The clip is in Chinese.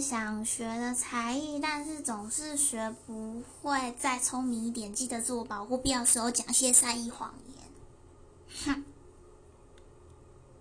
想学的才艺但是总是学不会再聪明一点记得自我保护必要时候讲些善意谎言。